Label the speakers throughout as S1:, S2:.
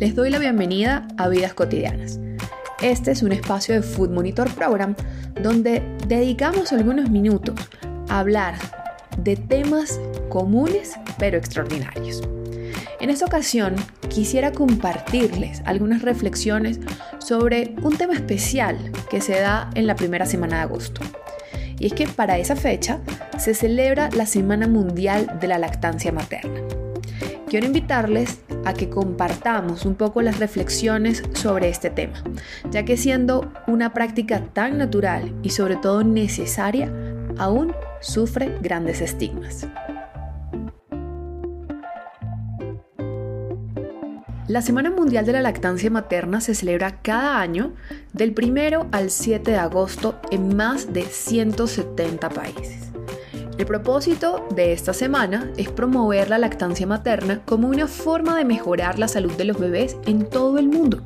S1: Les doy la bienvenida a Vidas Cotidianas. Este es un espacio de Food Monitor Program donde dedicamos algunos minutos a hablar de temas comunes pero extraordinarios. En esta ocasión quisiera compartirles algunas reflexiones sobre un tema especial que se da en la primera semana de agosto. Y es que para esa fecha se celebra la Semana Mundial de la Lactancia Materna. Quiero invitarles a que compartamos un poco las reflexiones sobre este tema, ya que siendo una práctica tan natural y sobre todo necesaria, aún sufre grandes estigmas. La Semana Mundial de la Lactancia Materna se celebra cada año del 1 al 7 de agosto en más de 170 países. El propósito de esta semana es promover la lactancia materna como una forma de mejorar la salud de los bebés en todo el mundo.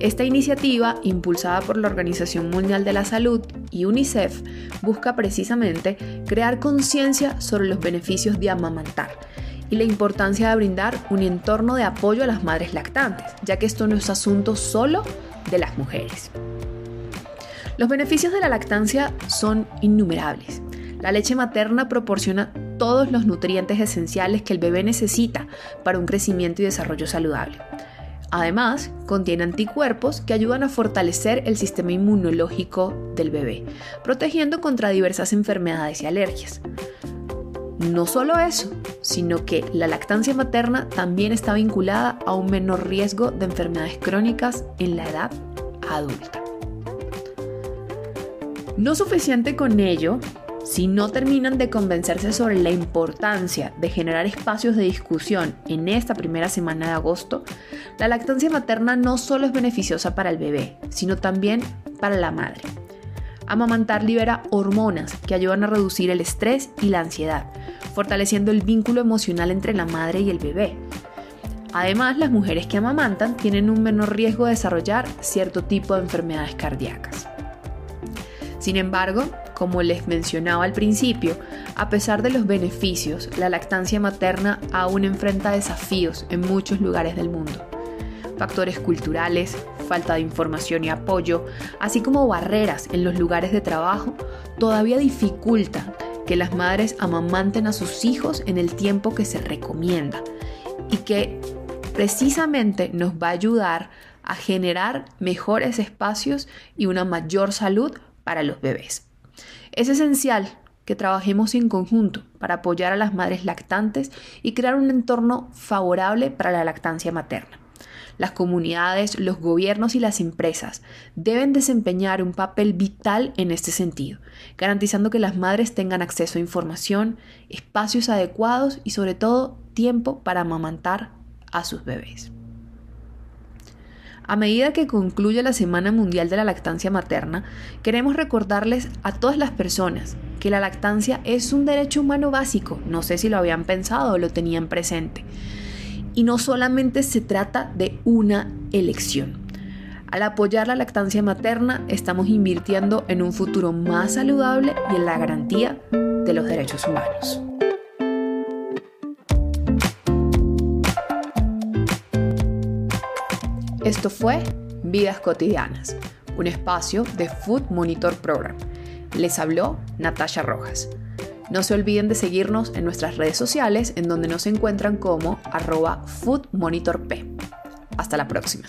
S1: Esta iniciativa, impulsada por la Organización Mundial de la Salud y UNICEF, busca precisamente crear conciencia sobre los beneficios de amamantar y la importancia de brindar un entorno de apoyo a las madres lactantes, ya que esto no es asunto solo de las mujeres. Los beneficios de la lactancia son innumerables la leche materna proporciona todos los nutrientes esenciales que el bebé necesita para un crecimiento y desarrollo saludable. Además, contiene anticuerpos que ayudan a fortalecer el sistema inmunológico del bebé, protegiendo contra diversas enfermedades y alergias. No solo eso, sino que la lactancia materna también está vinculada a un menor riesgo de enfermedades crónicas en la edad adulta. No suficiente con ello, si no terminan de convencerse sobre la importancia de generar espacios de discusión en esta primera semana de agosto, la lactancia materna no solo es beneficiosa para el bebé, sino también para la madre. Amamantar libera hormonas que ayudan a reducir el estrés y la ansiedad, fortaleciendo el vínculo emocional entre la madre y el bebé. Además, las mujeres que amamantan tienen un menor riesgo de desarrollar cierto tipo de enfermedades cardíacas. Sin embargo, como les mencionaba al principio, a pesar de los beneficios, la lactancia materna aún enfrenta desafíos en muchos lugares del mundo. Factores culturales, falta de información y apoyo, así como barreras en los lugares de trabajo, todavía dificultan que las madres amamanten a sus hijos en el tiempo que se recomienda y que precisamente nos va a ayudar a generar mejores espacios y una mayor salud para los bebés. Es esencial que trabajemos en conjunto para apoyar a las madres lactantes y crear un entorno favorable para la lactancia materna. Las comunidades, los gobiernos y las empresas deben desempeñar un papel vital en este sentido, garantizando que las madres tengan acceso a información, espacios adecuados y sobre todo tiempo para amamantar a sus bebés. A medida que concluye la Semana Mundial de la Lactancia Materna, queremos recordarles a todas las personas que la lactancia es un derecho humano básico, no sé si lo habían pensado o lo tenían presente, y no solamente se trata de una elección. Al apoyar la lactancia materna, estamos invirtiendo en un futuro más saludable y en la garantía de los derechos humanos. Esto fue Vidas Cotidianas, un espacio de Food Monitor Program. Les habló Natasha Rojas. No se olviden de seguirnos en nuestras redes sociales en donde nos encuentran como arroba Food Monitor P. Hasta la próxima.